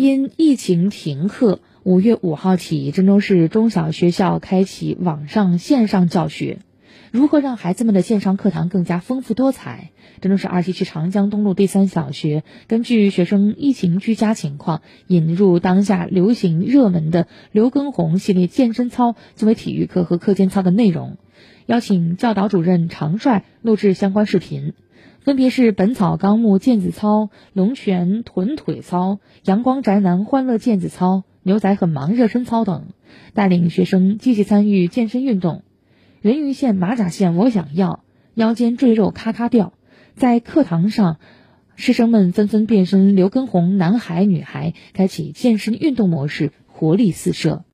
因疫情停课，五月五号起，郑州市中小学校开启网上线上教学。如何让孩子们的线上课堂更加丰富多彩？郑州市二七区长江东路第三小学根据学生疫情居家情况，引入当下流行热门的刘畊宏系列健身操作为体育课和课间操的内容，邀请教导主任常帅录制相关视频。分别是《本草纲目》毽子操、龙泉臀腿操、阳光宅男欢乐毽子操、牛仔很忙热身操等，带领学生积极参与健身运动。人鱼线、马甲线我想要，腰间赘肉咔咔掉。在课堂上，师生们纷纷变身刘畊宏男孩女孩，开启健身运动模式，活力四射。